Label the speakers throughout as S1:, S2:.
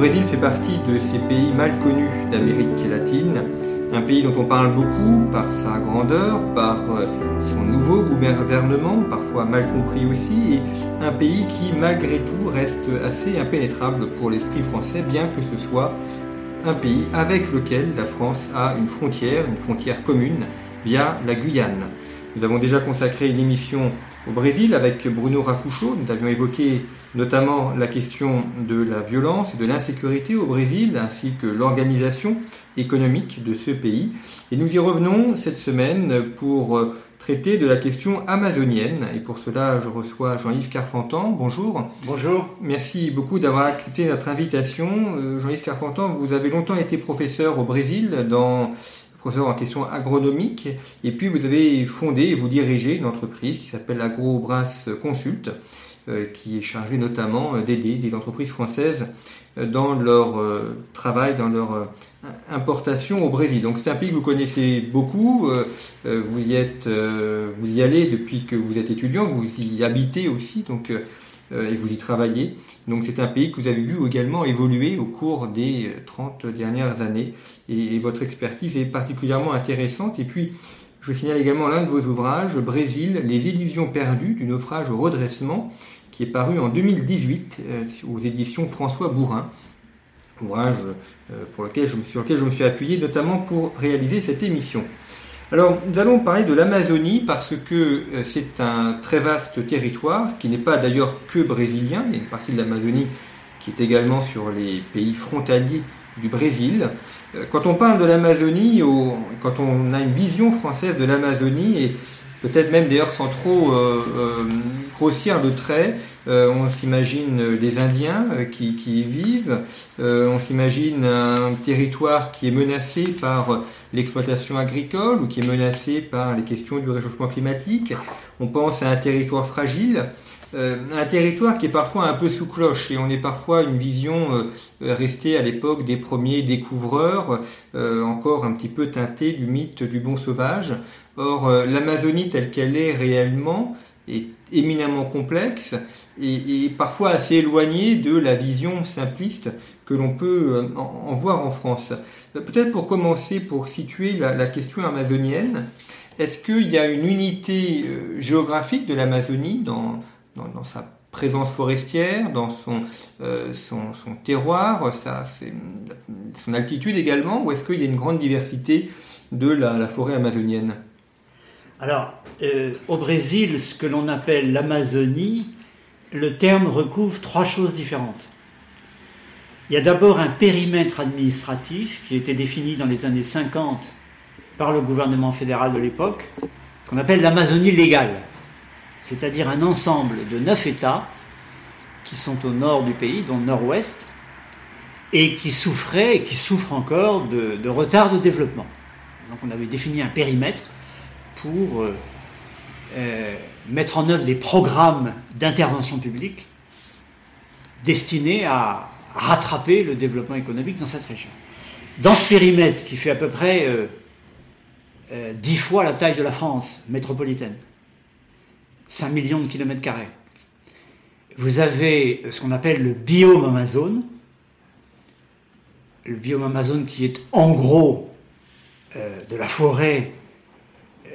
S1: Brésil fait partie de ces pays mal connus d'Amérique latine, un pays dont on parle beaucoup par sa grandeur, par euh, son nouveau gouvernement, parfois mal compris aussi, et un pays qui malgré tout reste assez impénétrable pour l'esprit français, bien que ce soit un pays avec lequel la France a une frontière, une frontière commune via la Guyane. Nous avons déjà consacré une émission au Brésil avec Bruno Racucho. Nous avions évoqué notamment la question de la violence et de l'insécurité au Brésil, ainsi que l'organisation économique de ce pays. Et nous y revenons cette semaine pour euh, traiter de la question amazonienne. Et pour cela, je reçois Jean-Yves Carfantan. Bonjour.
S2: Bonjour.
S1: Merci beaucoup d'avoir accepté notre invitation. Euh, Jean-Yves Carfantan, vous avez longtemps été professeur au Brésil dans professeur en question agronomique, et puis vous avez fondé et vous dirigez une entreprise qui s'appelle AgroBras Consult, euh, qui est chargée notamment euh, d'aider des entreprises françaises euh, dans leur travail, dans leur importation au Brésil. Donc c'est un pays que vous connaissez beaucoup, vous y êtes, vous y allez depuis que vous êtes étudiant, vous y habitez aussi, donc et vous y travaillez. Donc c'est un pays que vous avez vu également évoluer au cours des 30 dernières années et, votre expertise est particulièrement intéressante. Et puis je signale également l'un de vos ouvrages, Brésil, les illusions perdues du naufrage au redressement, qui est paru en 2018 euh, aux éditions François Bourrin. Ouvrage euh, sur lequel je me suis appuyé notamment pour réaliser cette émission. Alors, nous allons parler de l'Amazonie parce que euh, c'est un très vaste territoire qui n'est pas d'ailleurs que brésilien. Il y a une partie de l'Amazonie qui est également sur les pays frontaliers du Brésil. Euh, quand on parle de l'Amazonie, quand on a une vision française de l'Amazonie, et peut-être même d'ailleurs sans trop euh, grossir de traits, on s'imagine des Indiens qui, qui, y vivent, on s'imagine un territoire qui est menacé par l'exploitation agricole ou qui est menacée par les questions du réchauffement climatique. On pense à un territoire fragile, euh, un territoire qui est parfois un peu sous cloche et on est parfois une vision euh, restée à l'époque des premiers découvreurs, euh, encore un petit peu teintée du mythe du bon sauvage. Or, l'Amazonie telle qu'elle est réellement est éminemment complexe et, parfois assez éloignée de la vision simpliste que l'on peut euh, en, voir en France. Peut-être pour commencer, pour situer la, question amazonienne, est-ce qu'il y a une unité euh, géographique de l'Amazonie dans, sa présence forestière, dans euh, son, terroir, sa, son altitude également, ou est-ce qu'il y a une grande diversité de la forêt amazonienne?
S2: Alors, euh, au Brésil, ce que l'on appelle l'Amazonie, le terme recouvre trois choses différentes. Il y a d'abord un périmètre administratif qui a été défini dans les années 50 par le gouvernement fédéral de l'époque, qu'on appelle l'Amazonie légale, c'est-à-dire un ensemble de neuf États qui sont au nord du pays, dont le nord-ouest, et qui souffraient et qui souffrent encore de, de retard de développement. Donc on avait défini un périmètre pour euh, euh, mettre en œuvre des programmes d'intervention publique destinés à rattraper le développement économique dans cette région. Dans ce périmètre qui fait à peu près euh, dix fois la taille de la France métropolitaine, 5 millions de kilomètres carrés, vous avez ce qu'on appelle le biome Amazon, le biome Amazon qui est en gros de la forêt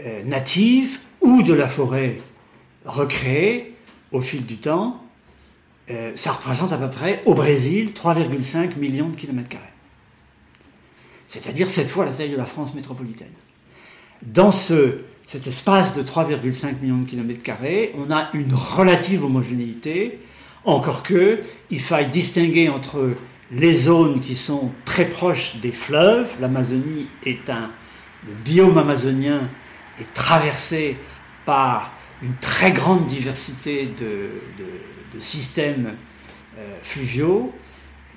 S2: euh, native ou de la forêt recréée au fil du temps, euh, ça représente à peu près au Brésil 3,5 millions de kilomètres carrés. C'est-à-dire sept fois la taille de la France métropolitaine. Dans ce, cet espace de 3,5 millions de kilomètres carrés, on a une relative homogénéité, encore que il faille distinguer entre les zones qui sont très proches des fleuves. L'Amazonie est un. Biome amazonien est traversé par une très grande diversité de, systèmes euh, fluviaux.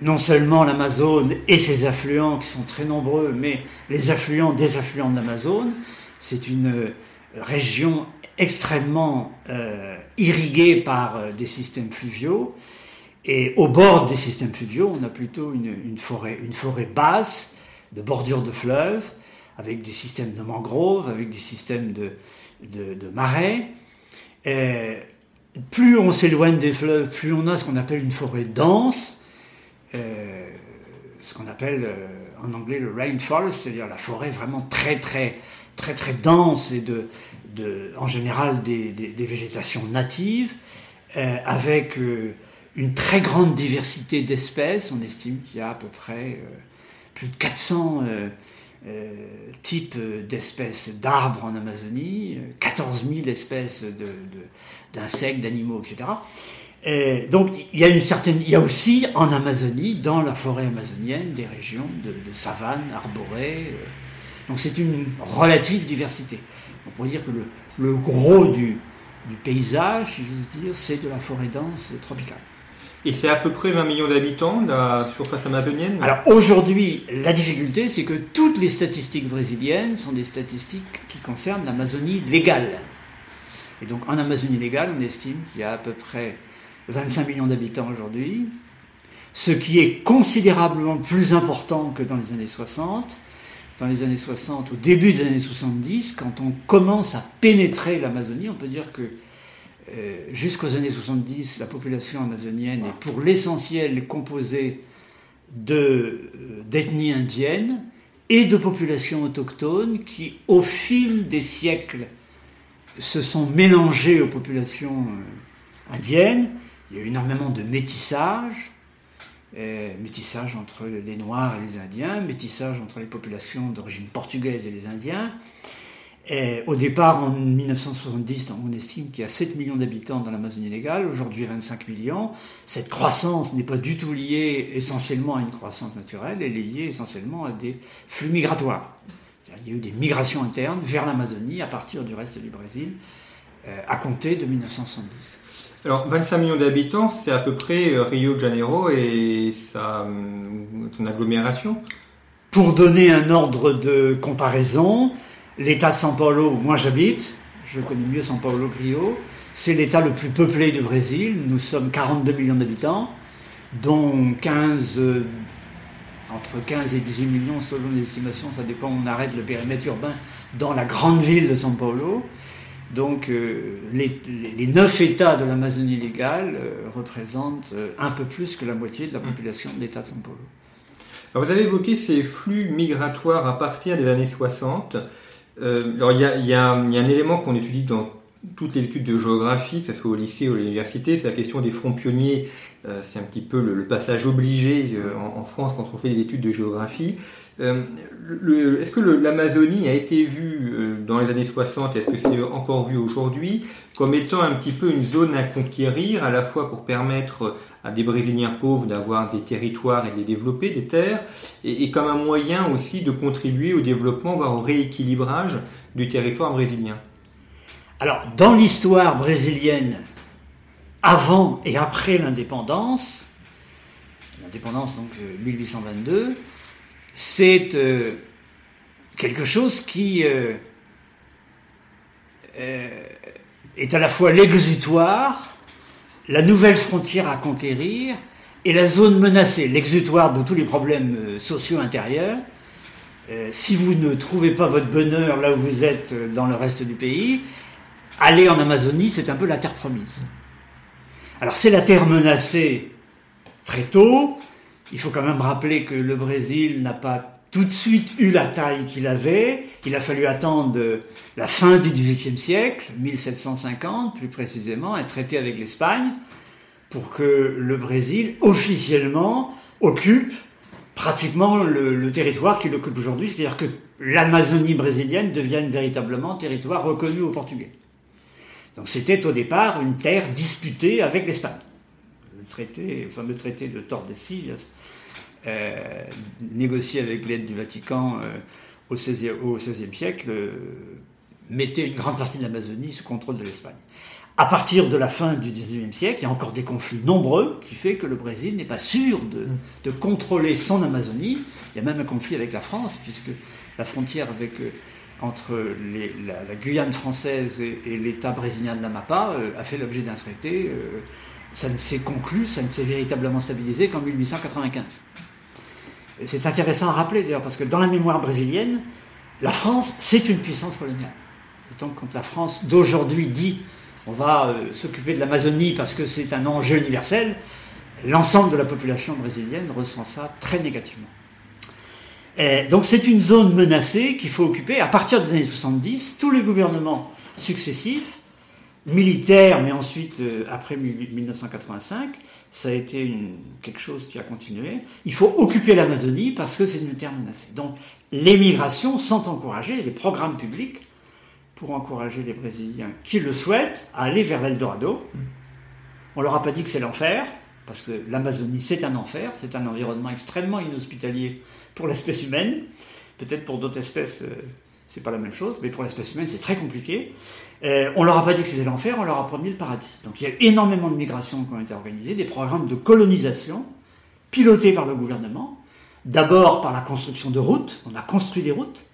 S2: Non seulement l'Amazone et ses affluents qui sont très nombreux, mais les affluents des affluents de l'Amazone. C'est une région extrêmement euh, irriguée par euh, des systèmes fluviaux. Et au bord des systèmes fluviaux, on a plutôt une, forêt, basse, de bordure de fleuves, avec des systèmes de mangroves, avec des systèmes de, de, marais. Plus on s'éloigne des fleuves, plus on a ce qu'on appelle une forêt dense, euh, ce qu'on appelle en anglais le rainforest, c'est-à-dire la forêt vraiment très très très très dense et de, en général des, végétations natives, euh, avec euh, une très grande diversité d'espèces. On estime qu'il y a à peu près euh, plus de 400 types d'espèces d'arbres en Amazonie, 14 000 espèces d'insectes, d'animaux, etc. donc il y a une certaine, il y a aussi en Amazonie, dans la forêt amazonienne, des régions de, de savane arborées. donc c'est une relative diversité on pourrait dire que le, gros du, paysage, si j'ose dire, c'est de la forêt dense tropicale.
S1: Et c'est à peu près 20 millions d'habitants, la surface amazonienne
S2: Alors aujourd'hui, la difficulté, c'est que toutes les statistiques brésiliennes sont des statistiques qui concernent l'Amazonie légale. Et donc en Amazonie légale, on estime qu'il y a à peu près 25 millions d'habitants aujourd'hui, ce qui est considérablement plus important que dans les années 60, dans les années 60, au début des années 70, quand on commence à pénétrer l'Amazonie, on peut dire que euh, jusqu'aux années 70, la population amazonienne est pour l'essentiel composée euh, d'ethnies indiennes et de populations autochtones qui, au fil des siècles, se sont mélangées aux populations euh, indiennes. Il y a eu énormément de métissage. Métissage entre les Noirs et les Indiens, métissage entre les populations d'origine portugaise et les Indiens. Et au départ, en 1970, on estime qu'il y a 7 millions d'habitants dans l'Amazonie légale, aujourd'hui 25 millions. Cette croissance n'est pas du tout liée essentiellement à une croissance naturelle, elle est liée essentiellement à des flux migratoires. Il y a eu des migrations internes vers l'Amazonie à partir du reste du Brésil, euh, à compter de 1970.
S1: Alors, 25 millions d'habitants, c'est à peu près euh, Rio de Janeiro et sa, euh, son agglomération?
S2: Pour donner un ordre de comparaison, l'État de São Paulo, où moi j'habite, je connais mieux São Paulo que Rio, c'est l'État le plus peuplé du Brésil. Nous sommes 42 millions d'habitants, dont 15, euh, entre 15 et 18 millions selon les estimations, ça dépend, on arrête le périmètre urbain dans la grande ville de São Paulo. Donc euh, les, neuf États de l'Amazonie légale euh, représentent un peu plus que la moitié de la population de l'État de São Paulo.
S1: vous avez évoqué ces flux migratoires à partir des années 60. Alors il y, a, un élément qu'on étudie dans toutes les études de géographie, que ce soit au lycée ou à l'université, c'est la question des fronts pionniers. c'est un petit peu le, passage obligé en, France quand on fait des études de géographie. Euh, est-ce que l'Amazonie a été vue euh, dans les années 60, est-ce que c'est encore vu aujourd'hui, comme étant un petit peu une zone à conquérir, à la fois pour permettre à des Brésiliens pauvres d'avoir des territoires et de les développer, des terres, et, comme un moyen aussi de contribuer au développement, voire au rééquilibrage du territoire brésilien?
S2: Alors, dans l'histoire brésilienne, avant et après l'indépendance, l'indépendance donc 1822, euh, c'est euh, quelque chose qui euh, est à la fois l'exutoire, la nouvelle frontière à conquérir et la zone menacée, l'exutoire de tous les problèmes sociaux intérieurs. si vous ne trouvez pas votre bonheur là où vous êtes dans le reste du pays, aller en Amazonie, c'est un peu la terre promise. Alors c'est la terre menacée très tôt, il faut quand même rappeler que le Brésil n'a pas tout de suite eu la taille qu'il avait. Il a fallu attendre la fin du XVIIIe siècle, 1750 plus précisément, un traité avec l'Espagne, pour que le Brésil officiellement occupe pratiquement le, territoire qu'il occupe aujourd'hui, c'est-à-dire que l'Amazonie brésilienne devienne véritablement territoire reconnu aux Portugais. Donc c'était au départ une terre disputée avec l'Espagne. Le traité, le fameux traité de Tordesillas négocié avec l'aide du Vatican au XVIe siècle, mettait une grande partie de l'Amazonie sous contrôle de l'Espagne. À partir de la fin du XIXe siècle, il y a encore des conflits nombreux qui fait que le Brésil n'est pas sûr de, contrôler son Amazonie. Il y a même un conflit avec la France, puisque la frontière avec, entre la, Guyane française et, l'État brésilien de l'Amapa euh, a fait l'objet d'un traité. Euh, ça ne s'est conclu, ça ne s'est véritablement stabilisé qu'en 1895. C'est intéressant à rappeler d'ailleurs, parce que dans la mémoire brésilienne, la France, c'est une puissance coloniale. Donc quand la France d'aujourd'hui dit on va euh, s'occuper de l'Amazonie parce que c'est un enjeu universel, l'ensemble de la population brésilienne ressent ça très négativement. Donc c'est une zone menacée qu'il faut occuper. À partir des années 70, tous les gouvernements successifs, militaires, mais ensuite euh, après 1985, ça a été quelque chose qui a continué. Il faut occuper l'Amazonie parce que c'est une terre menacée. Donc les migrations sont encouragées, les programmes publics pour encourager les Brésiliens qui le souhaitent à aller vers l'Eldorado. On leur a pas dit que c'est l'enfer, parce que l'Amazonie c'est un enfer, c'est un environnement extrêmement inhospitalier pour l'espèce humaine. Peut-être pour d'autres espèces euh, c'est pas la même chose, mais pour l'espèce humaine c'est très compliqué. Euh, on leur a pas dit que c'était l'enfer, on leur a promis le paradis. Donc il y a énormément de migrations qui ont été organisées, des programmes de colonisation pilotés par le gouvernement. D'abord par la construction de routes, on a construit des routes.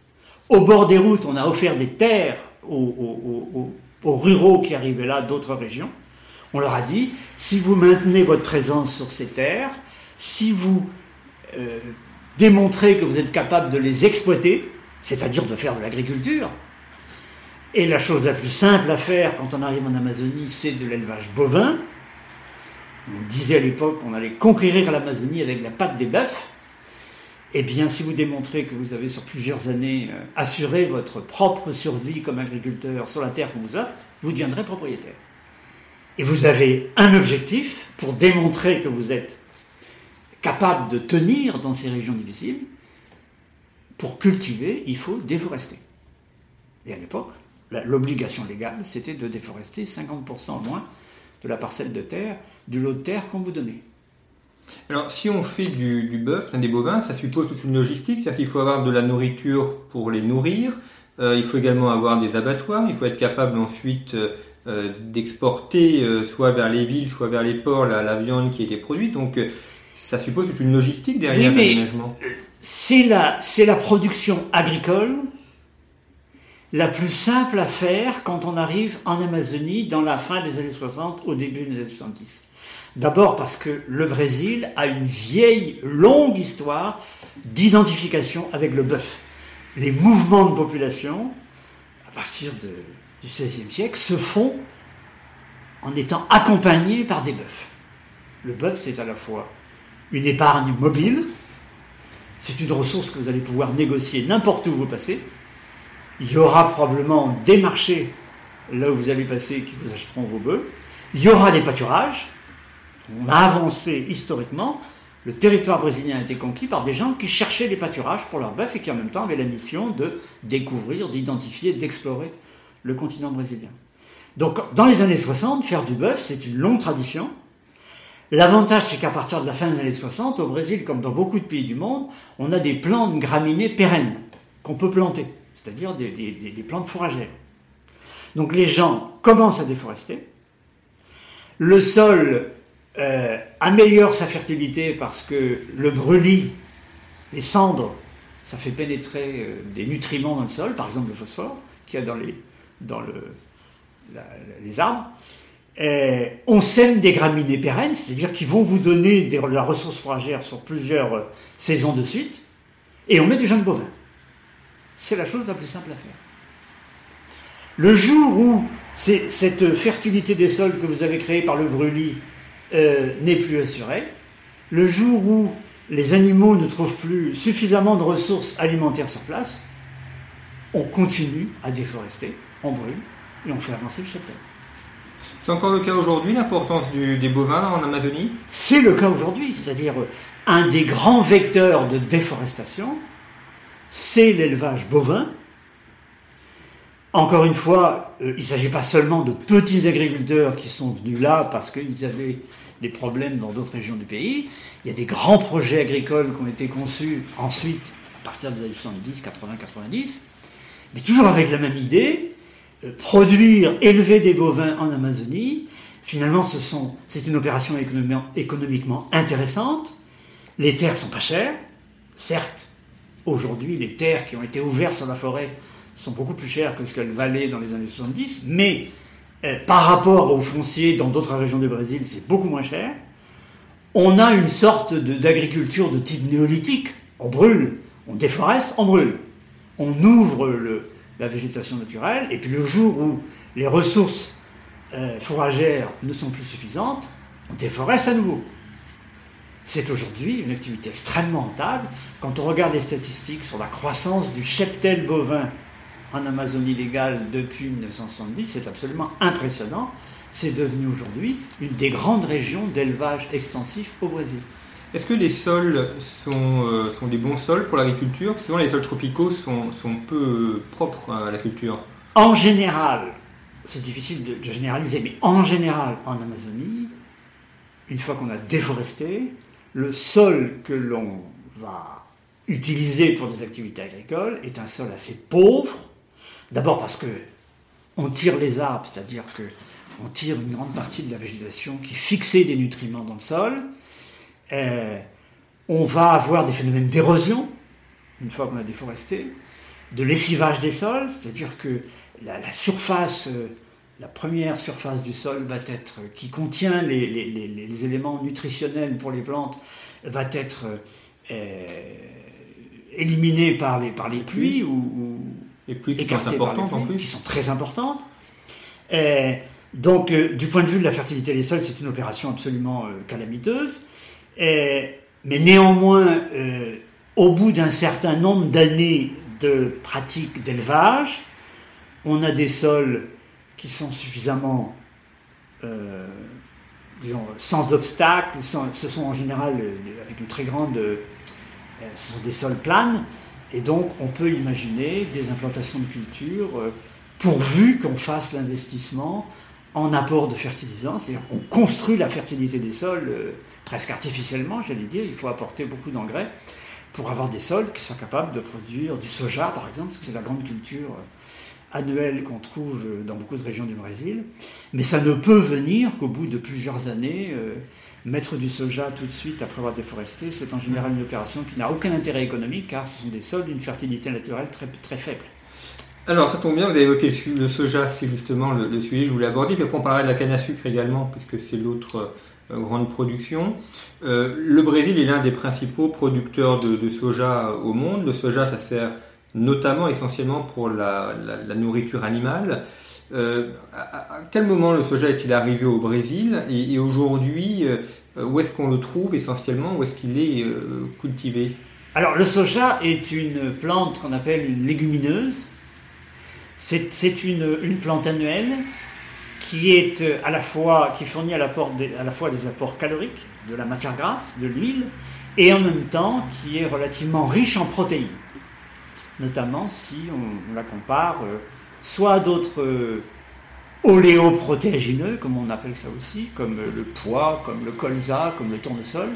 S2: Au bord des routes, on a offert des terres aux, ruraux qui arrivaient là d'autres régions. On leur a dit, si vous maintenez votre présence sur ces terres, si vous euh, démontrez que vous êtes capable de les exploiter, c'est-à-dire de faire de l'agriculture, et la chose la plus simple à faire quand on arrive en Amazonie, c'est de l'élevage bovin. On disait à l'époque qu'on allait conquérir l'Amazonie avec la patte des bœufs eh bien, si vous démontrez que vous avez sur plusieurs années euh, assuré votre propre survie comme agriculteur sur la terre qu'on vous offre, vous deviendrez propriétaire. Et vous avez un objectif pour démontrer que vous êtes capable de tenir dans ces régions difficiles. Pour cultiver, il faut déforester. Et à l'époque, l'obligation légale, c'était de déforester 50% au moins de la parcelle de terre, du lot de terre qu'on vous donnait.
S1: Alors, si on fait du, bœuf, des bovins, ça suppose toute une logistique, c'est-à-dire qu'il faut avoir de la nourriture pour les nourrir, il faut également avoir des abattoirs, il faut être capable ensuite euh, euh, d'exporter soit vers les villes, soit vers les ports la, viande qui a été produite. Donc, ça suppose toute une logistique derrière l'aménagement.
S2: C'est la, c'est la production agricole la plus simple à faire quand on arrive en Amazonie dans la fin des années 60, au début des années 70. D'abord parce que le Brésil a une vieille, longue histoire d'identification avec le bœuf. Les mouvements de population, à partir du XVIe siècle, se font en étant accompagnés par des bœufs. Le bœuf, c'est à la fois une épargne mobile, c'est une ressource que vous allez pouvoir négocier n'importe où vous passez. Il y aura probablement des marchés là où vous allez passer qui vous achèteront vos bœufs. Il y aura des pâturages, on a avancé historiquement, le territoire brésilien a été conquis par des gens qui cherchaient des pâturages pour leurs bœufs et qui en même temps avaient la mission de découvrir, d'identifier, d'explorer le continent brésilien. Donc dans les années 60, faire du bœuf, c'est une longue tradition. L'avantage, c'est qu'à partir de la fin des années 60, au Brésil, comme dans beaucoup de pays du monde, on a des plantes graminées pérennes qu'on peut planter, c'est-à-dire des, des plantes fourragères. Donc les gens commencent à déforester. Le sol euh, améliore sa fertilité parce que le brûlis, les cendres, ça fait pénétrer euh, des nutriments dans le sol, par exemple le phosphore, qu'il y a dans les, dans le, les arbres. Et on sème des graminées pérennes, c'est-à-dire qu'ils vont vous donner de la ressource fourragère sur plusieurs euh, saisons de suite, et on met du jeunes bovins. C'est la chose la plus simple à faire. Le jour où cette fertilité des sols que vous avez créée par le brûlis euh, n'est plus assuré. Le jour où les animaux ne trouvent plus suffisamment de ressources alimentaires sur place, on continue à déforester, on brûle et on fait avancer le cheptel.
S1: C'est encore le cas aujourd'hui, l'importance des bovins en Amazonie?
S2: C'est le cas aujourd'hui, c'est-à-dire un des grands vecteurs de déforestation, c'est l'élevage bovin. Encore une fois, euh, il ne s'agit pas seulement de petits agriculteurs qui sont venus là parce qu'ils avaient des problèmes dans d'autres régions du pays. Il y a des grands projets agricoles qui ont été conçus ensuite, à partir des années 70, 80, 90, mais toujours avec la même idée, euh, produire, élever des bovins en Amazonie. Finalement, c'est une opération économiquement intéressante. Les terres sont pas chères, certes. Aujourd'hui, les terres qui ont été ouvertes sur la forêt sont beaucoup plus chères que ce qu'elles valaient dans les années 70, mais euh, par rapport aux fonciers dans d'autres régions du Brésil, c'est beaucoup moins cher. On a une sorte d'agriculture de, type néolithique. On brûle, on déforeste, on brûle. On ouvre la végétation naturelle, et puis le jour où les ressources euh, fourragères ne sont plus suffisantes, on déforeste à nouveau. C'est aujourd'hui une activité extrêmement rentable. Quand on regarde les statistiques sur la croissance du cheptel bovin en Amazonie légale depuis 1970, c'est absolument impressionnant. C'est devenu aujourd'hui une des grandes régions d'élevage extensif au Brésil.
S1: Est-ce que les sols sont, euh, sont des bons sols pour l'agriculture? Souvent, les sols tropicaux sont, sont, peu propres à la culture.
S2: En général, c'est difficile de, de, généraliser, mais en général, en Amazonie, une fois qu'on a déforesté, le sol que l'on va utiliser pour des activités agricoles est un sol assez pauvre, D'abord parce que on tire les arbres, c'est-à-dire que on tire une grande partie de la végétation qui fixait des nutriments dans le sol. Euh, on va avoir des phénomènes d'érosion, une fois qu'on a déforesté, de lessivage des sols, c'est-à-dire que la, surface, euh, la première surface du sol va être, qui contient les, éléments nutritionnels pour les plantes, va être euh, éliminée par les, par les pluies ou
S1: et pluies qui sont importantes en plus.
S2: Qui sont très importantes. Et donc, euh, du point de vue de la fertilité des sols, c'est une opération absolument euh, calamiteuse. Et, mais néanmoins, euh, au bout d'un certain nombre d'années de pratique d'élevage, on a des sols qui sont suffisamment disons, sans obstacles, ce sont en général avec une très grande... ce sont des sols planes, et donc, on peut imaginer des implantations de culture euh, pourvu qu'on fasse l'investissement en apport de fertilisants, c'est-à-dire qu'on construit la fertilité des sols euh, presque artificiellement, j'allais dire, il faut apporter beaucoup d'engrais pour avoir des sols qui soient capables de produire du soja, par exemple, parce que c'est la grande culture euh, annuelle qu'on trouve dans beaucoup de régions du Brésil. Mais ça ne peut venir qu'au bout de plusieurs années Mettre du soja tout de suite après avoir déforesté, c'est en général une opération qui n'a aucun intérêt économique car ce sont des sols d'une fertilité naturelle très, faible.
S1: Alors, ça tombe bien, vous avez évoqué le soja, c'est justement le, sujet que je voulais aborder. Puis après, on de la canne à sucre également, puisque c'est l'autre euh, grande production. Euh, le Brésil est l'un des principaux producteurs de, soja au monde. Le soja, ça sert notamment essentiellement pour la, nourriture animale. Euh, à, quel moment le soja est-il arrivé au Brésil et, aujourd'hui, euh, où est-ce qu'on le trouve essentiellement Où est-ce qu'il est, euh, cultivé?
S2: Alors le soja est une plante qu'on appelle une légumineuse. C'est une, plante annuelle qui est à la fois qui fournit à la fois des apports caloriques, de la matière grasse, de l'huile, et en même temps qui est relativement riche en protéines, notamment si on, la compare soit d'autres euh, oléoprotéagineux, comme on appelle ça aussi, comme le pois, comme le colza, comme le tournesol.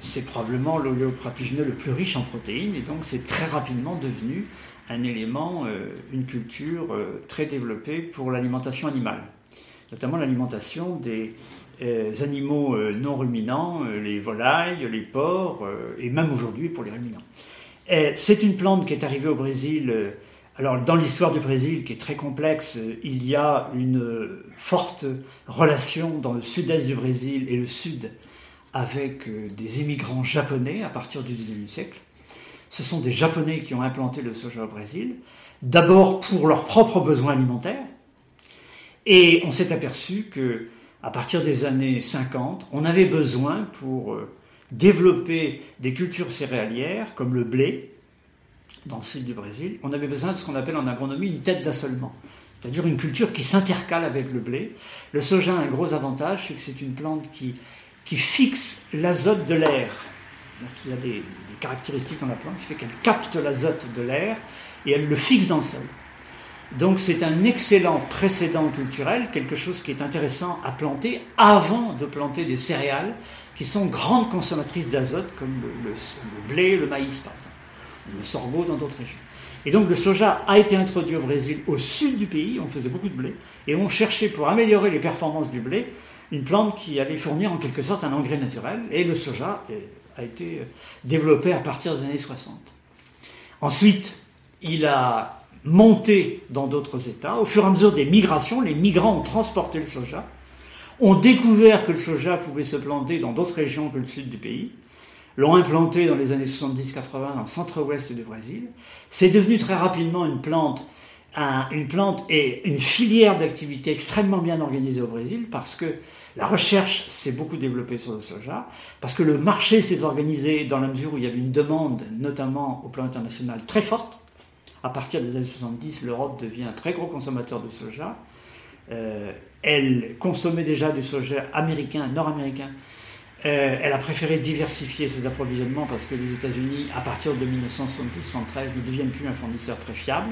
S2: C'est probablement l'oléoprotéagineux le plus riche en protéines, et donc c'est très rapidement devenu un élément, euh, une culture euh, très développée pour l'alimentation animale, notamment l'alimentation des animaux non ruminants, les volailles, les porcs, et même aujourd'hui pour les ruminants. C'est une plante qui est arrivée au Brésil alors, dans l'histoire du Brésil, qui est très complexe, il y a une forte relation dans le sud-est du Brésil et le sud avec euh, des immigrants japonais à partir du XIXe siècle. Ce sont des Japonais qui ont implanté le soja au Brésil, d'abord pour leurs propres besoins alimentaires, et on s'est aperçu que à partir des années 50, on avait besoin pour euh, développer des cultures céréalières comme le blé, dans le sud du Brésil, on avait besoin de ce qu'on appelle en agronomie une tête d'assolement, c'est-à-dire une culture qui s'intercale avec le blé. Le soja a un gros avantage, c'est que c'est une plante qui, fixe l'azote de l'air. Il y a des, caractéristiques dans la plante qui fait qu'elle capte l'azote de l'air et elle le fixe dans le sol. Donc c'est un excellent précédent culturel, quelque chose qui est intéressant à planter avant de planter des céréales qui sont grandes consommatrices d'azote, comme le, blé, le maïs par exemple, le sorgho dans d'autres régions. Et donc le soja a été introduit au Brésil au sud du pays, on faisait beaucoup de blé, et on cherchait pour améliorer les performances du blé une plante qui allait fournir en quelque sorte un engrais naturel, et le soja a été développé à partir des années 60. Ensuite, il a monté dans d'autres États. Au fur et à mesure des migrations, les migrants ont transporté le soja, ont découvert que le soja pouvait se planter dans d'autres régions que le sud du pays, l'ont implanté dans les années 70-80 dans le centre-ouest du Brésil. C'est devenu très rapidement une plante, une plante et une filière d'activité extrêmement bien organisée au Brésil parce que la recherche s'est beaucoup développée sur le soja, parce que le marché s'est organisé dans la mesure où il y avait une demande, notamment au plan international, très forte. À partir des années 70, l'Europe devient un très gros consommateur de soja. Euh, elle consommait déjà du soja américain, nord-américain. Euh, elle a préféré diversifier ses approvisionnements parce que les États-Unis, à partir de 1972-1973, ne deviennent plus un fournisseur très fiable.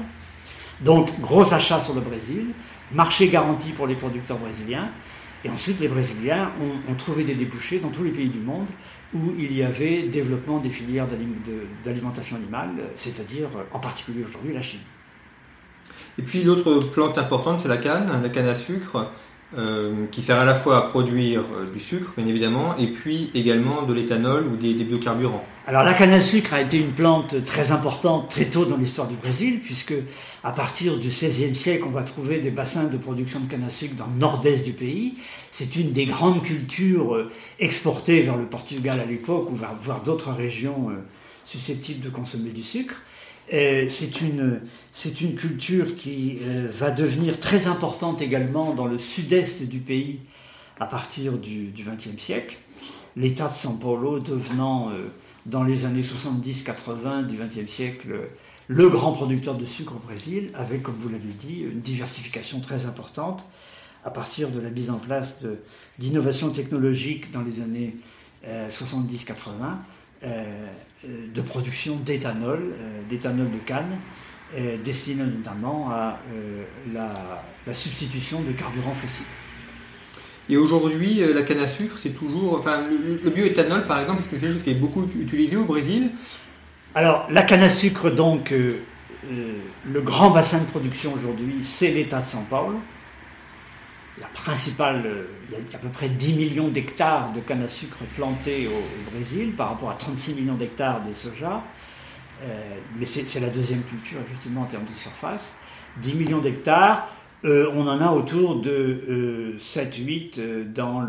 S2: Donc, gros achat sur le Brésil, marché garanti pour les producteurs brésiliens. Et ensuite, les Brésiliens ont, trouvé des débouchés dans tous les pays du monde où il y avait développement des filières d'alimentation animale, c'est-à-dire en particulier aujourd'hui la Chine.
S1: Et puis l'autre plante importante, c'est la canne, la canne à sucre. Euh, qui sert à la fois à produire euh, du sucre, bien évidemment, et puis également de l'éthanol ou des, biocarburants.
S2: Alors la canne à sucre a été une plante très importante très tôt dans l'histoire du Brésil, puisque à partir du XVIe siècle, on va trouver des bassins de production de canne à sucre dans le nord-est du pays. C'est une des grandes cultures euh, exportées vers le Portugal à l'époque, ou vers, vers d'autres régions susceptibles de consommer du sucre. C'est une c'est une culture qui euh, va devenir très importante également dans le sud-est du pays à partir du XXe siècle. L'État de São Paulo devenant, euh, dans les années 70-80 du XXe siècle, le grand producteur de sucre au Brésil, avec, comme vous l'avez dit, une diversification très importante à partir de la mise en place d'innovations technologiques dans les années 70-80, euh, de production d'éthanol, d'éthanol de canne, destiné notamment à euh, la, substitution de carburants fossiles.
S1: Et aujourd'hui, euh, la canne à sucre, c'est toujours. Enfin, le, bioéthanol, par exemple, c'est quelque chose qui est beaucoup utilisé au Brésil
S2: Alors, la canne à sucre, donc, euh, le grand bassin de production aujourd'hui, c'est l'État de São Paulo. La principale, il y a à peu près 10 millions d'hectares de canne à sucre plantés au, Brésil par rapport à 36 millions d'hectares de soja. Euh, mais c'est la deuxième culture, effectivement, en termes de surface. 10 millions d'hectares, euh, on en a autour de 7-8 euh, dans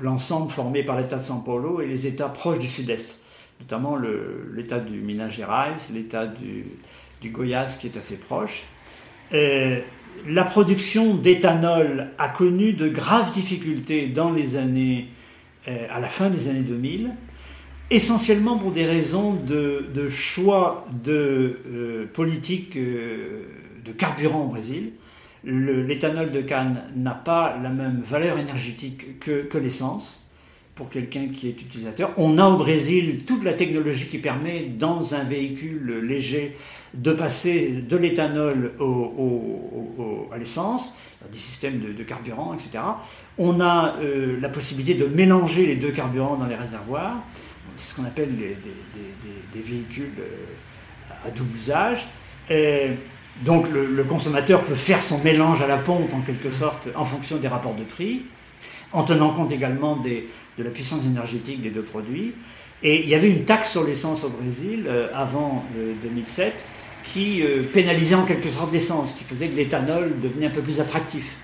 S2: l'ensemble formé par l'État de São Paulo et les États proches du Sud-Est, notamment l'État du Minas Gerais, l'État du, du, Goiás qui est assez proche. la production d'éthanol a connu de graves difficultés dans les années, à la fin des années 2000 essentiellement pour des raisons de, choix de euh, politique euh, de carburant au Brésil. L'éthanol de canne n'a pas la même valeur énergétique que, l'essence pour quelqu'un qui est utilisateur. On a au Brésil toute la technologie qui permet, dans un véhicule léger, de passer de l'éthanol à l'essence, des systèmes de, carburant, etc. On a euh, la possibilité de mélanger les deux carburants dans les réservoirs ce qu'on appelle des, véhicules euh, à double usage. Et donc le, consommateur peut faire son mélange à la pompe en quelque sorte en fonction des rapports de prix, en tenant compte également de la puissance énergétique des deux produits. Et il y avait une taxe sur l'essence au Brésil euh, avant 2007 euh, qui pénalisait en quelque sorte l'essence, qui faisait que l'éthanol devenait un peu plus attractif.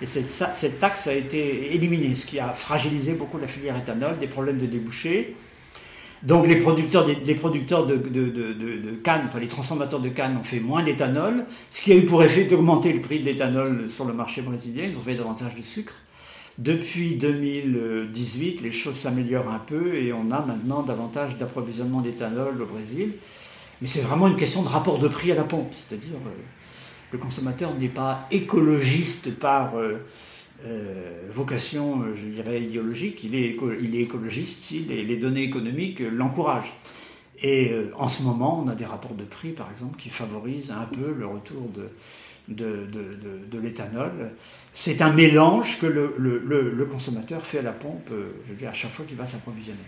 S2: Et cette, cette, taxe a été éliminée, ce qui a fragilisé beaucoup la filière éthanol, des problèmes de débouchés. Donc les producteurs, les producteurs de, canne, enfin les transformateurs de canne ont fait moins d'éthanol, ce qui a eu pour effet d'augmenter le prix de l'éthanol sur le marché brésilien. Ils ont fait davantage de sucre. Depuis 2018, les choses s'améliorent un peu et on a maintenant davantage d'approvisionnement d'éthanol au Brésil. Mais c'est vraiment une question de rapport de prix à la pompe, c'est-à-dire euh, le consommateur n'est pas écologiste par euh, euh, vocation, euh, je dirais, idéologique, il est, il est écologiste les, données économiques l'encouragent. Et en ce moment, on a des rapports de prix, par exemple, qui favorisent un peu le retour de, de, de, l'éthanol. C'est un mélange que le, le, consommateur fait à la pompe, je veux dire, à chaque fois qu'il va s'approvisionner.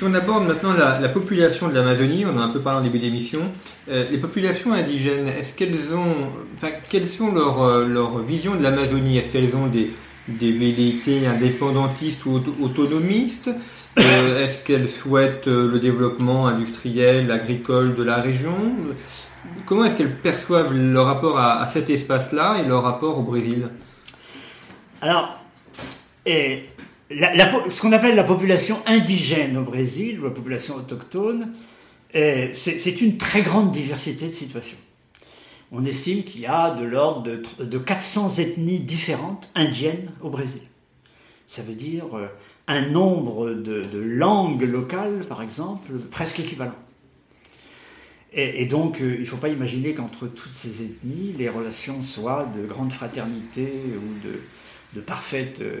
S1: Si on aborde maintenant la, population de l'Amazonie, on a un peu parlé en début d'émission, euh, les populations indigènes, est-ce qu'elles ont, enfin, quelles sont leurs euh, leur visions de l'Amazonie? Est-ce qu'elles ont des, des velléités indépendantistes ou autonomistes? Euh, Est-ce qu'elles souhaitent le développement industriel, agricole de la région? Comment est-ce qu'elles perçoivent leur rapport à, cet espace-là et leur rapport au Brésil?
S2: Alors, et ce qu'on appelle la population indigène au Brésil, ou la population autochtone, c'est une très grande diversité de situations. On estime qu'il y a de l'ordre de, 400 ethnies différentes indiennes au Brésil. Ça veut dire euh, un nombre de, langues locales, par exemple, presque équivalent. Et, donc, euh, il ne faut pas imaginer qu'entre toutes ces ethnies, les relations soient de grande fraternité ou de, de parfaite euh, euh,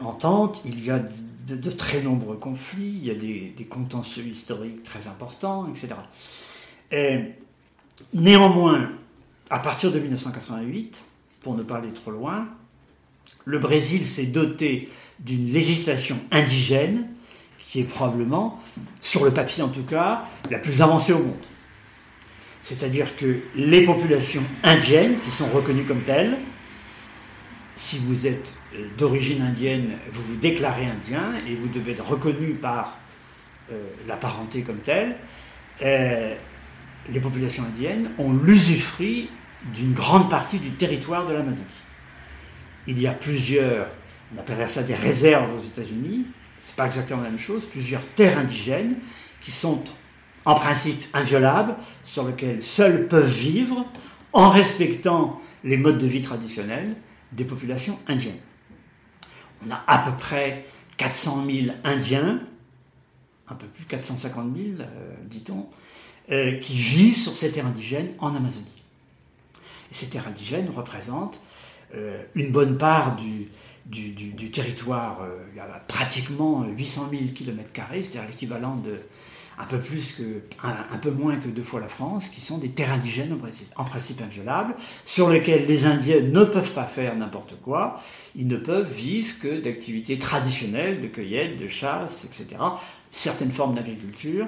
S2: entente, il y a de, très nombreux conflits, il y a des, contentieux historiques très importants, etc. néanmoins, à partir de 1988, pour ne pas aller trop loin, le Brésil s'est doté d'une législation indigène qui est probablement, sur le papier en tout cas, la plus avancée au monde. C'est-à-dire que les populations indiennes, qui sont reconnues comme telles, si vous êtes euh, d'origine indienne, vous vous déclarez indien et vous devez être reconnu par euh, la parenté comme telle. Euh, les populations indiennes ont l'usufruit d'une grande partie du territoire de l'Amazonie. Il y a plusieurs, on appellerait ça des réserves aux États-Unis, c'est pas exactement la même chose, plusieurs terres indigènes qui sont en principe inviolables, sur lesquelles seuls peuvent vivre en respectant les modes de vie traditionnels des populations indiennes. On a à peu près 400 000 Indiens, un peu plus 450 000, euh, dit-on, euh, qui vivent sur ces terres indigènes en Amazonie. Et ces terres indigènes représentent euh, une bonne part du, du territoire, il y a pratiquement 800 000 km, c'est-à-dire l'équivalent de un peu plus que, un, peu moins que deux fois la France, qui sont des terres indigènes au Brésil, en principe inviolables, sur lesquelles les Indiens ne peuvent pas faire n'importe quoi, ils ne peuvent vivre que d'activités traditionnelles, de cueillette, de chasse, etc., certaines formes d'agriculture.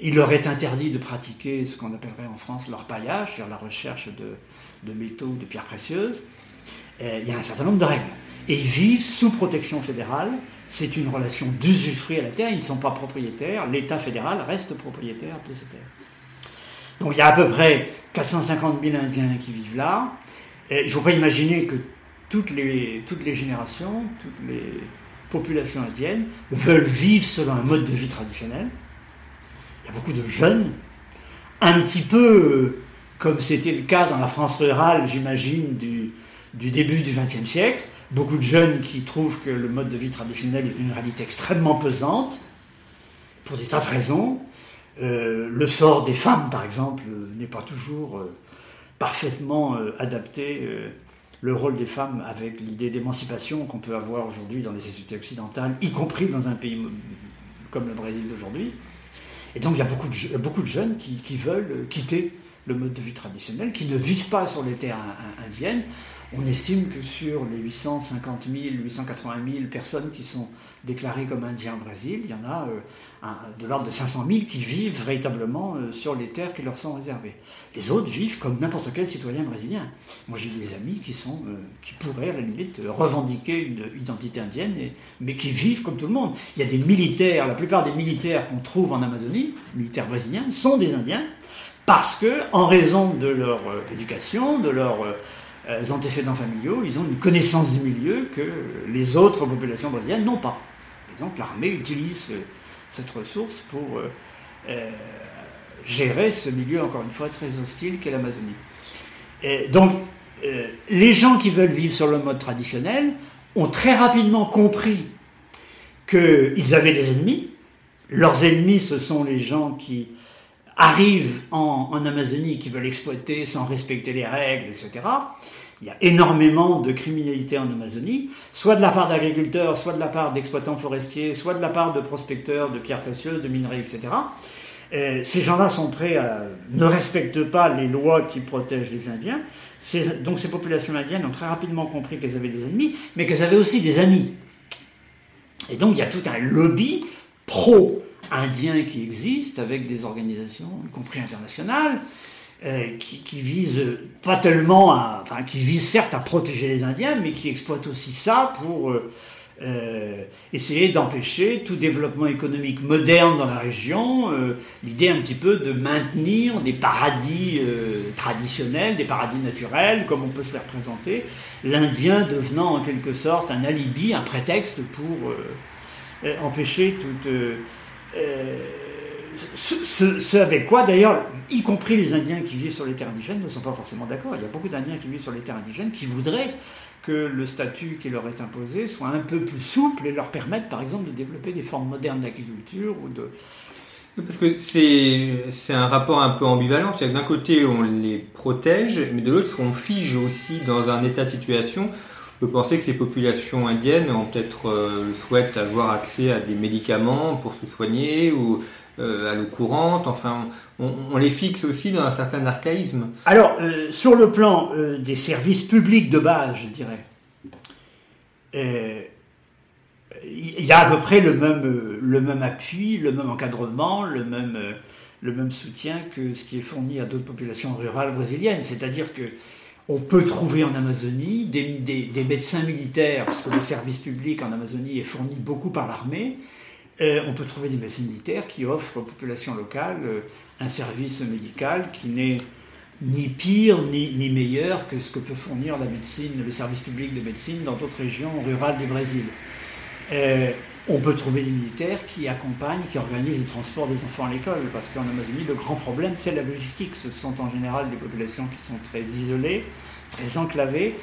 S2: Il leur est interdit de pratiquer ce qu'on appellerait en France l'orpaillage, c'est-à-dire la recherche de, de métaux, de pierres précieuses. il y a un certain nombre de règles. Et ils vivent sous protection fédérale, c'est une relation d'usufruit à la terre, ils ne sont pas propriétaires, l'État fédéral reste propriétaire de ces terres. Donc il y a à peu près 450 000 Indiens qui vivent là. il ne faut pas imaginer que toutes les, générations, toutes les populations indiennes veulent vivre selon un mode de vie traditionnel. Il y a beaucoup de jeunes, un petit peu euh, comme c'était le cas dans la France rurale, j'imagine, du, du début du XXe siècle, beaucoup de jeunes qui trouvent que le mode de vie traditionnel est une réalité extrêmement pesante, pour des tas de raisons. Euh, le sort des femmes, par exemple, n'est pas toujours euh, parfaitement euh, adapté. le rôle des femmes avec l'idée d'émancipation qu'on peut avoir aujourd'hui dans les sociétés occidentales, y compris dans un pays comme le Brésil d'aujourd'hui. Et donc il y a beaucoup de, beaucoup de jeunes qui, qui, veulent quitter le mode de vie traditionnel, qui ne vivent pas sur les terres indiennes, on estime que sur les 850 000, 880 000 personnes qui sont déclarées comme indiens au Brésil, il y en a euh, de l'ordre de 500 000 qui vivent véritablement euh, sur les terres qui leur sont réservées. Les autres vivent comme n'importe quel citoyen brésilien. Moi j'ai des amis qui, euh, pourraient à la limite revendiquer une identité indienne, mais qui vivent comme tout le monde. Il y a des militaires, la plupart des militaires qu'on trouve en Amazonie, militaires brésiliens, sont des indiens parce que, en raison de leur éducation, de leur antécédents familiaux, ils ont une connaissance du milieu que les autres populations brésiliennes n'ont pas. Et donc l'armée utilise euh, cette ressource pour euh, gérer ce milieu, encore une fois, très hostile qu'est l'Amazonie. donc, les gens qui veulent vivre sur le mode traditionnel ont très rapidement compris qu'ils avaient des ennemis. Leurs ennemis, ce sont les gens qui arrivent en, en, Amazonie, qui veulent exploiter sans respecter les règles, etc. il y a énormément de criminalité en Amazonie, soit de la part d'agriculteurs, soit de la part d'exploitants forestiers, soit de la part de prospecteurs de pierres précieuses, de minerais, etc. Euh, ces gens-là sont prêts à ne respectent pas les lois qui protègent les Indiens. donc ces populations indiennes ont très rapidement compris qu'elles avaient des ennemis, mais qu'elles avaient aussi des amis. Et donc il y a tout un lobby pro-indien qui existe avec des organisations, y compris internationales, euh, qui, qui visent pas tellement à, enfin qui visent certes à protéger les Indiens, mais qui exploitent aussi ça pour euh, euh, essayer d'empêcher tout développement économique moderne dans la région. L'idée un petit peu de maintenir des paradis traditionnels, des paradis naturels, comme on peut se les représenter. L'Indien devenant en quelque sorte un alibi, un prétexte pour empêcher toute ce, avec quoi, d'ailleurs, y compris les Indiens qui vivent sur les terres indigènes ne sont pas forcément d'accord. Il y a beaucoup d'Indiens qui vivent sur les terres indigènes qui voudraient que le statut qui leur est imposé soit un peu plus souple et leur permette, par exemple, de développer des formes modernes d'agriculture ou de...
S1: Parce que c'est un rapport un peu ambivalent. C'est-à-dire d'un côté, on les protège, mais de l'autre, on fige aussi dans un état de situation on peut penser que ces populations indiennes ont peut-être euh, souhaitent avoir accès à des médicaments pour se soigner ou euh, à l'eau courante, enfin, on, les fixe aussi dans un certain archaïsme.
S2: Alors, euh, sur le plan euh, des services publics de base, je dirais, il y a à peu près le même, le même appui, le même encadrement, le même, le même soutien que ce qui est fourni à d'autres populations rurales brésiliennes. C'est-à-dire que on peut trouver en Amazonie des, des, médecins militaires, parce que le service public en Amazonie est fourni beaucoup par l'armée, euh, on peut trouver des médecins militaires qui offrent aux populations locales euh, un service médical qui n'est ni pire ni, meilleur que ce que peut fournir la médecine, le service public de médecine dans d'autres régions rurales du Brésil. Euh, on peut trouver des militaires qui accompagnent, qui organisent le transport des enfants à l'école, parce qu'en Amazonie, le grand problème, c'est la logistique. Ce sont en général des populations qui sont très isolées, très enclavées.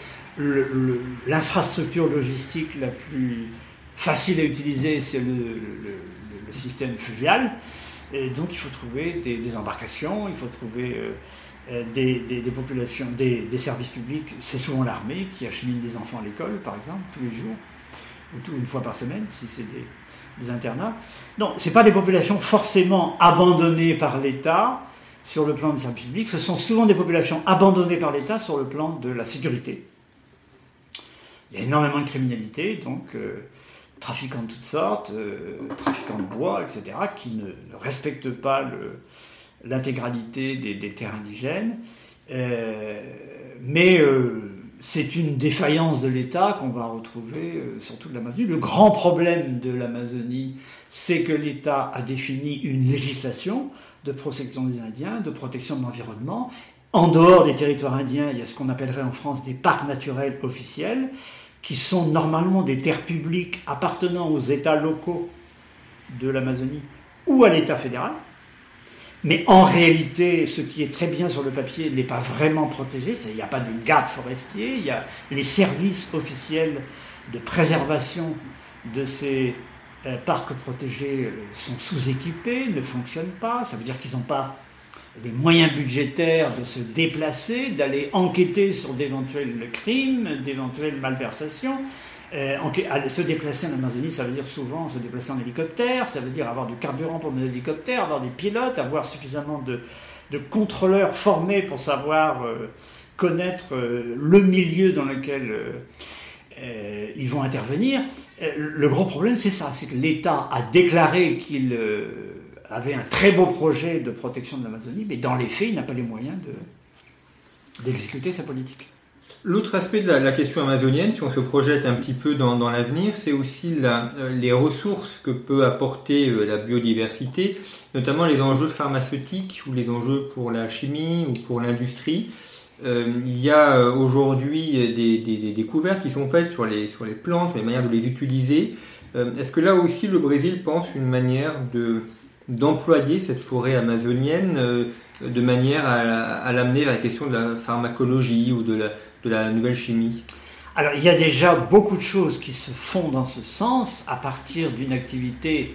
S2: L'infrastructure logistique la plus facile à utiliser, c'est le, système fluvial. Et donc il faut trouver des, embarcations, il faut trouver euh, euh, des, populations, des, services publics. C'est souvent l'armée qui achemine des enfants à l'école, par exemple, tous les jours, ou une fois par semaine, si c'est des, internats. Non, ce pas des populations forcément abandonnées par l'État sur le plan des services publics, ce sont souvent des populations abandonnées par l'État sur le plan de la sécurité. Il y a énormément de criminalité, donc euh, trafiquants de toutes sortes, euh, trafiquants de bois, etc., qui ne, respectent pas l'intégralité des, terres indigènes. Euh, mais euh, c'est une défaillance de l'État qu'on va retrouver sur toute l'Amazonie. Le grand problème de l'Amazonie, c'est que l'État a défini une législation de protection des Indiens, de protection de l'environnement. En dehors des territoires indiens, il y a ce qu'on appellerait en France des parcs naturels officiels qui sont normalement des terres publiques appartenant aux États locaux de l'Amazonie ou à l'État fédéral. Mais en réalité, ce qui est très bien sur le papier n'est pas vraiment protégé. Il n'y a pas de garde forestier, il y a les services officiels de préservation de ces euh, parcs protégés sont sous-équipés, ne fonctionnent pas. Ça veut dire qu'ils n'ont pas les moyens budgétaires de se déplacer, d'aller enquêter sur d'éventuels crimes, d'éventuelles malversations. Euh, se déplacer en Amazonie, ça veut dire souvent se déplacer en hélicoptère, ça veut dire avoir du carburant pour nos hélicoptères, avoir des pilotes, avoir suffisamment de, contrôleurs formés pour savoir euh, connaître euh, le milieu dans lequel ils vont intervenir. le gros problème, c'est ça, c'est que l'État a déclaré qu'il avait un très beau projet de protection de l'Amazonie, mais dans les faits, il n'a pas les moyens d'exécuter sa politique.
S1: L'autre aspect de la, question amazonienne, si on se projette un petit peu dans, l'avenir, c'est aussi euh, les ressources que peut apporter euh, la biodiversité, notamment les enjeux pharmaceutiques ou les enjeux pour la chimie ou pour l'industrie. Euh, il y a aujourd'hui des, découvertes qui sont faites sur les, sur les plantes, sur les manières de les utiliser. Est-ce que là aussi le Brésil pense une manière de, d'employer cette forêt amazonienne euh, de manière à, l'amener vers la question de la pharmacologie ou de la, nouvelle chimie
S2: Alors il y a déjà beaucoup de choses qui se font dans ce sens à partir d'une activité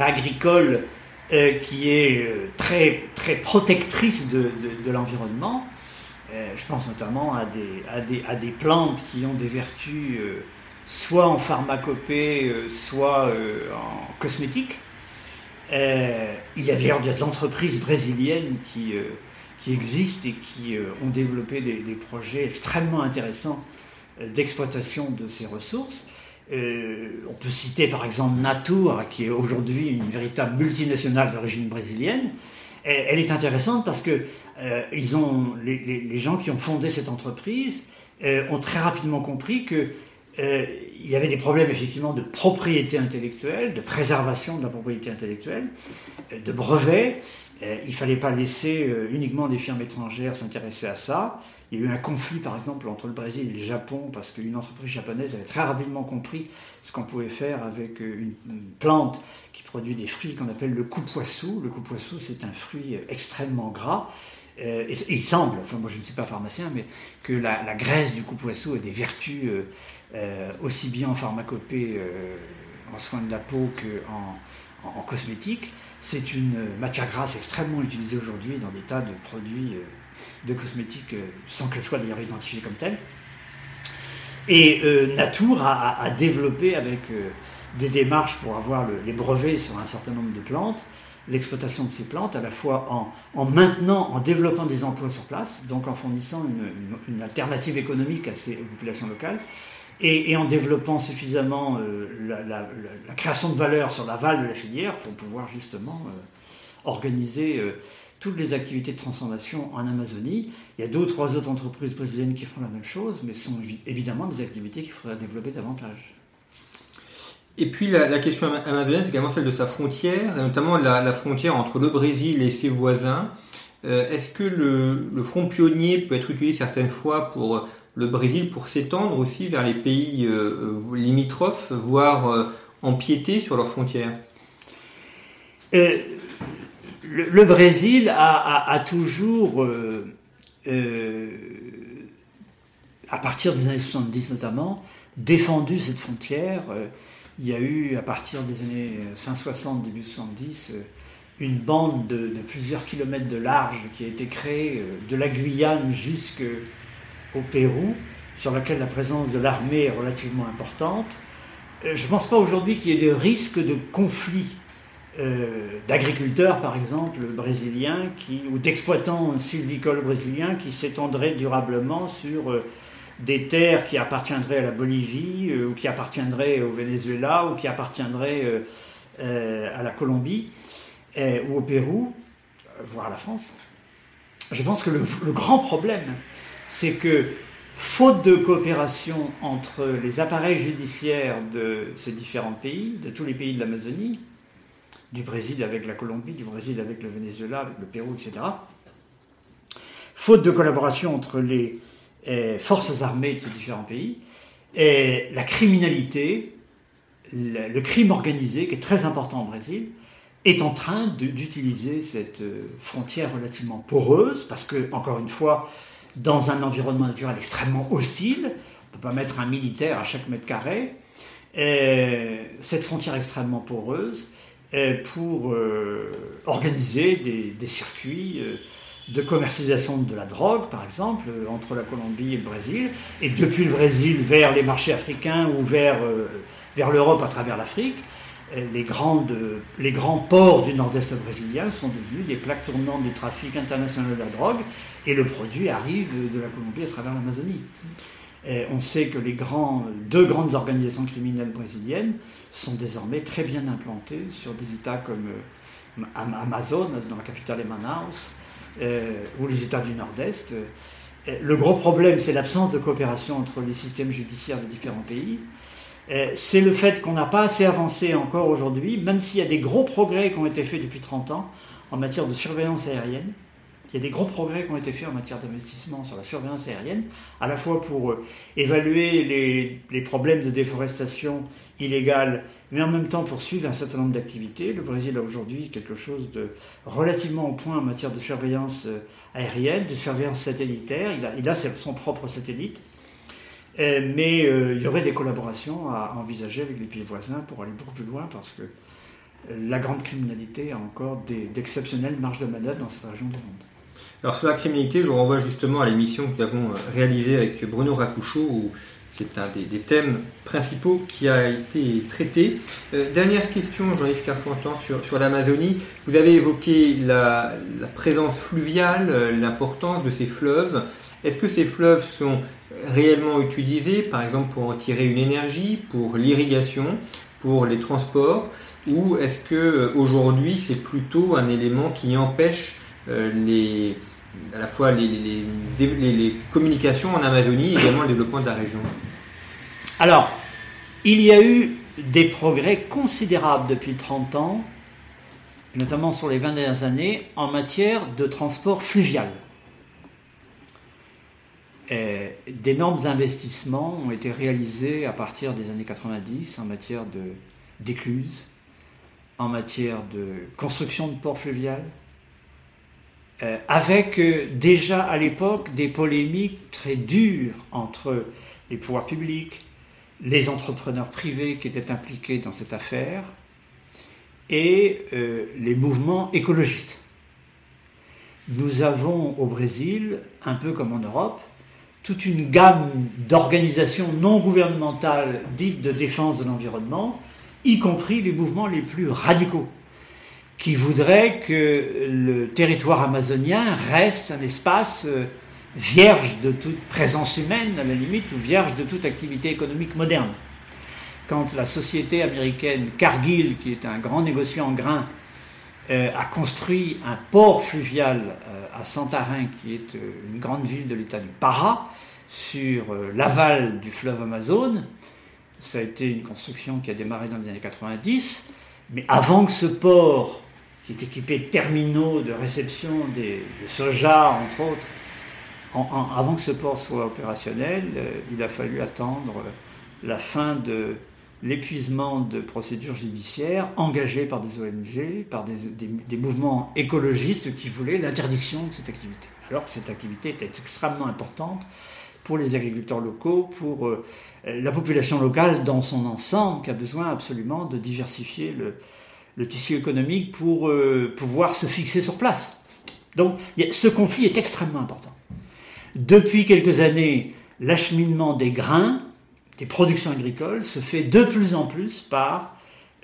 S2: agricole euh, qui est euh, très, très protectrice de, l'environnement. je pense notamment à des, à, des, plantes qui ont des vertus soit en pharmacopée, soit en cosmétique. Il y a d'ailleurs des entreprises brésiliennes qui, qui existent et qui ont développé des, projets extrêmement intéressants d'exploitation de ces ressources. Euh, on peut citer par exemple Natura, qui est aujourd'hui une véritable multinationale d'origine brésilienne. elle est intéressante parce que euh, ils ont, les, gens qui ont fondé cette entreprise euh, ont très rapidement compris que il y avait des problèmes effectivement de propriété intellectuelle, de préservation de la propriété intellectuelle, de brevets. il ne fallait pas laisser uniquement des firmes étrangères s'intéresser à ça. Il y a eu un conflit, par exemple, entre le Brésil et le Japon, parce qu'une entreprise japonaise avait très rapidement compris ce qu'on pouvait faire avec euh, une, plante qui produit des fruits qu'on appelle le cupuaçu. Le cupuaçu, c'est un fruit extrêmement gras. Euh, et, il semble, enfin moi je ne suis pas pharmacien, mais que la, graisse du cupuaçu a des vertus euh, aussi bien en pharmacopée, en soins de la peau qu'en en, cosmétique. C'est une matière grasse extrêmement utilisée aujourd'hui dans des tas de produits de cosmétiques euh, sans qu'elle soit d'ailleurs identifiée comme telle. Et euh, Natour a, développé avec euh, des démarches pour avoir les brevets sur un certain nombre de plantes, l'exploitation de ces plantes, à la fois en, maintenant, en développant des emplois sur place, donc en fournissant une, alternative économique à ces populations locales, et, en développant suffisamment la, création de valeur sur l'aval de la filière pour pouvoir justement organiser toutes les activités de transformation en Amazonie. Il y a deux ou trois autres entreprises brésiliennes qui font la même chose, mais ce sont évidemment des activités qu'il faudrait développer davantage.
S1: Et puis la, question amazonienne, c'est également celle de sa frontière, notamment la, frontière entre le Brésil et ses voisins. Euh, est-ce que le, front pionnier peut être utilisé certaines fois pour le Brésil pour s'étendre aussi vers les pays euh, limitrophes, voire euh, empiéter sur leurs frontières
S2: le, Brésil a, toujours, euh, euh, à partir des années 70 notamment, défendu cette frontière. Euh, il y a eu, à partir des années fin 60, début 70, une bande de, plusieurs kilomètres de large qui a été créée de la Guyane jusqu'au Pérou, sur laquelle la présence de l'armée est relativement importante. Je ne pense pas aujourd'hui qu'il y ait de risque de conflit euh, d'agriculteurs, par exemple, brésiliens, ou d'exploitants sylvicoles brésiliens qui s'étendraient durablement sur euh, des terres qui appartiendraient à la Bolivie, euh, ou qui appartiendraient au Venezuela, ou qui appartiendraient à la Colombie, ou au Pérou, voire à la France. Je pense que le grand problème, c'est que, faute de coopération entre les appareils judiciaires de ces différents pays, de tous les pays de l'Amazonie, du Brésil avec la Colombie, du Brésil avec le Venezuela, avec le Pérou, etc. Faute de collaboration entre les eh, forces armées de ces différents pays, et la criminalité, le, crime organisé, qui est très important au Brésil, est en train d'utiliser cette euh, frontière relativement poreuse, parce que, encore une fois, dans un environnement naturel extrêmement hostile, on ne peut pas mettre un militaire à chaque mètre carré, et cette frontière extrêmement poreuse pour euh, organiser des, circuits euh, de commercialisation de la drogue, par exemple, euh, entre la Colombie et le Brésil, et depuis le Brésil vers les marchés africains ou vers, vers l'Europe à travers l'Afrique. Les, grands ports du nord-est brésilien sont devenus des plaques tournantes du trafic international de la drogue, et le produit arrive de la Colombie à travers l'Amazonie on sait que les grands, deux grandes organisations criminelles brésiliennes sont désormais très bien implantées sur des États comme euh, Amazon, dans la capitale est Manaus, euh, ou les États du Nord-Est. Le gros problème, c'est l'absence de coopération entre les systèmes judiciaires des différents pays. C'est le fait qu'on n'a pas assez avancé encore aujourd'hui, même s'il y a des gros progrès qui ont été faits depuis 30 ans en matière de surveillance aérienne il y a des gros progrès qui ont été faits en matière d'investissement sur la surveillance aérienne, à la fois pour euh, évaluer les, problèmes de déforestation illégale, mais en même temps pour suivre un certain nombre d'activités. Le Brésil a aujourd'hui quelque chose de relativement au point en matière de surveillance euh, aérienne, de surveillance satellitaire. Il a son propre satellite. Euh, mais il y aurait des collaborations à envisager avec les pays voisins pour aller beaucoup plus loin parce que la grande criminalité a encore d'exceptionnelles marges de manœuvre dans cette région du monde.
S1: Alors sur la criminalité, je renvoie justement à l'émission que nous avons réalisée avec Bruno Racouchot, où c'est un des, thèmes principaux qui a été traité. Euh, dernière question, Jean-Yves Carpentan, sur, l'Amazonie. Vous avez évoqué la, présence fluviale, euh, l'importance de ces fleuves. Est-ce que ces fleuves sont réellement utilisés, par exemple, pour en tirer une énergie, pour l'irrigation, pour les transports, ou est-ce que euh, aujourd'hui c'est plutôt un élément qui empêche les à la fois les, les, communications en Amazonie et également le développement de la région?
S2: Alors, il y a eu des progrès considérables depuis 30 ans, notamment sur les 20 dernières années, en matière de transport fluvial. D'énormes investissements ont été réalisés à partir des années 90 en matière d'écluses, en matière de construction de ports fluviales, euh, avec euh, déjà à l'époque des polémiques très dures entre les pouvoirs publics, les entrepreneurs privés qui étaient impliqués dans cette affaire et euh, les mouvements écologistes. Nous avons au Brésil, un peu comme en Europe, toute une gamme d'organisations non gouvernementales dites de défense de l'environnement, y compris les mouvements les plus radicaux qui voudrait que le territoire amazonien reste un espace euh, vierge de toute présence humaine, à la limite, ou vierge de toute activité économique moderne. Quand la société américaine Cargill, qui est un grand négociant en grains, euh, a construit un port fluvial euh, à Santarin, qui est une grande ville de l'état du Para, sur l'aval du fleuve Amazon, ça a été une construction qui a démarré dans les années 90, mais avant que ce port qui est équipé de terminaux de réception des, de soja, entre autres. avant que ce port soit opérationnel, euh, il a fallu attendre la fin de l'épuisement de procédures judiciaires engagées par des ONG, par des, des mouvements écologistes qui voulaient l'interdiction de cette activité. Alors que cette activité était extrêmement importante pour les agriculteurs locaux, pour euh, la population locale dans son ensemble, qui a besoin absolument de diversifier le, le tissu économique pour euh, pouvoir se fixer sur place. Donc ce conflit est extrêmement important. Depuis quelques années, l'acheminement des grains, des productions agricoles, se fait de plus en plus par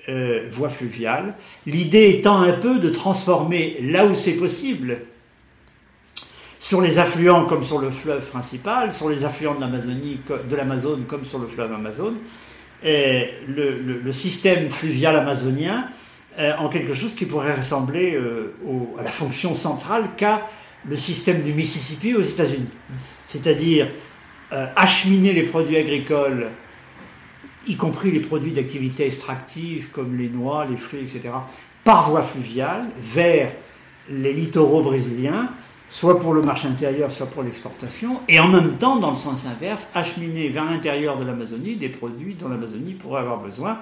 S2: euh, voie fluviale. L'idée étant un peu de transformer là où c'est possible, sur les affluents comme sur le fleuve principal, sur les affluents de l'Amazonie, l'Amazone comme sur le fleuve Amazon, et le système fluvial amazonien euh, en quelque chose qui pourrait ressembler euh, à la fonction centrale qu'a le système du Mississippi aux États-Unis. C'est-à-dire euh, acheminer les produits agricoles, y compris les produits d'activité extractive comme les noix, les fruits, etc., par voie fluviale vers les littoraux brésiliens, soit pour le marché intérieur, soit pour l'exportation, et en même temps, dans le sens inverse, acheminer vers l'intérieur de l'Amazonie des produits dont l'Amazonie pourrait avoir besoin,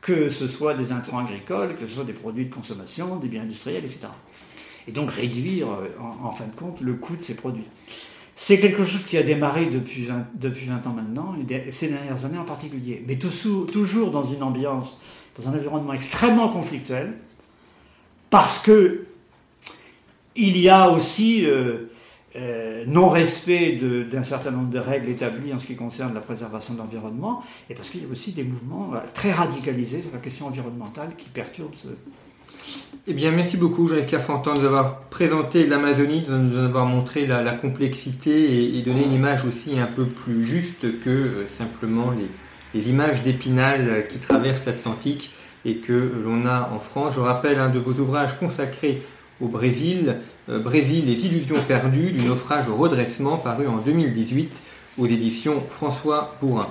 S2: que ce soit des intrants agricoles, que ce soit des produits de consommation, des biens industriels, etc. Et donc réduire, euh, en, fin de compte, le coût de ces produits. C'est quelque chose qui a démarré depuis 20, depuis 20 ans maintenant, ces dernières années en particulier, mais toujours dans une ambiance, dans un environnement extrêmement conflictuel, parce que il y a aussi euh, euh, non-respect d'un certain nombre de règles établies en ce qui concerne la préservation de l'environnement, et parce qu'il y a aussi des mouvements euh, très radicalisés sur la question environnementale qui perturbent ce...
S1: Eh bien, merci beaucoup, Jean-Yves Carfantan, de nous avoir présenté l'Amazonie, de nous avoir montré la, complexité et, donné une image aussi un peu plus juste que euh, simplement les, les images d'Épinal qui traversent l'Atlantique et que l'on a en France. Je rappelle un de vos ouvrages consacrés au Brésil, euh, Brésil, les illusions perdues du naufrage au redressement, paru en 2018 aux éditions François Bourrin.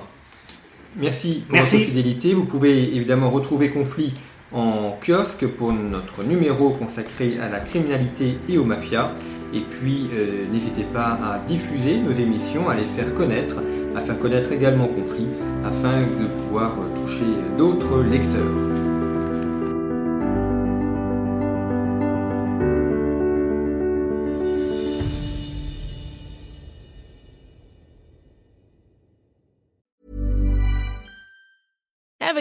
S1: Merci pour votre fidélité. Vous pouvez évidemment retrouver Conflit en kiosque pour notre numéro consacré à la criminalité et aux mafias. Et puis, euh, n'hésitez pas à diffuser nos émissions, à les faire connaître, à faire connaître également Conflit, afin de pouvoir toucher d'autres lecteurs.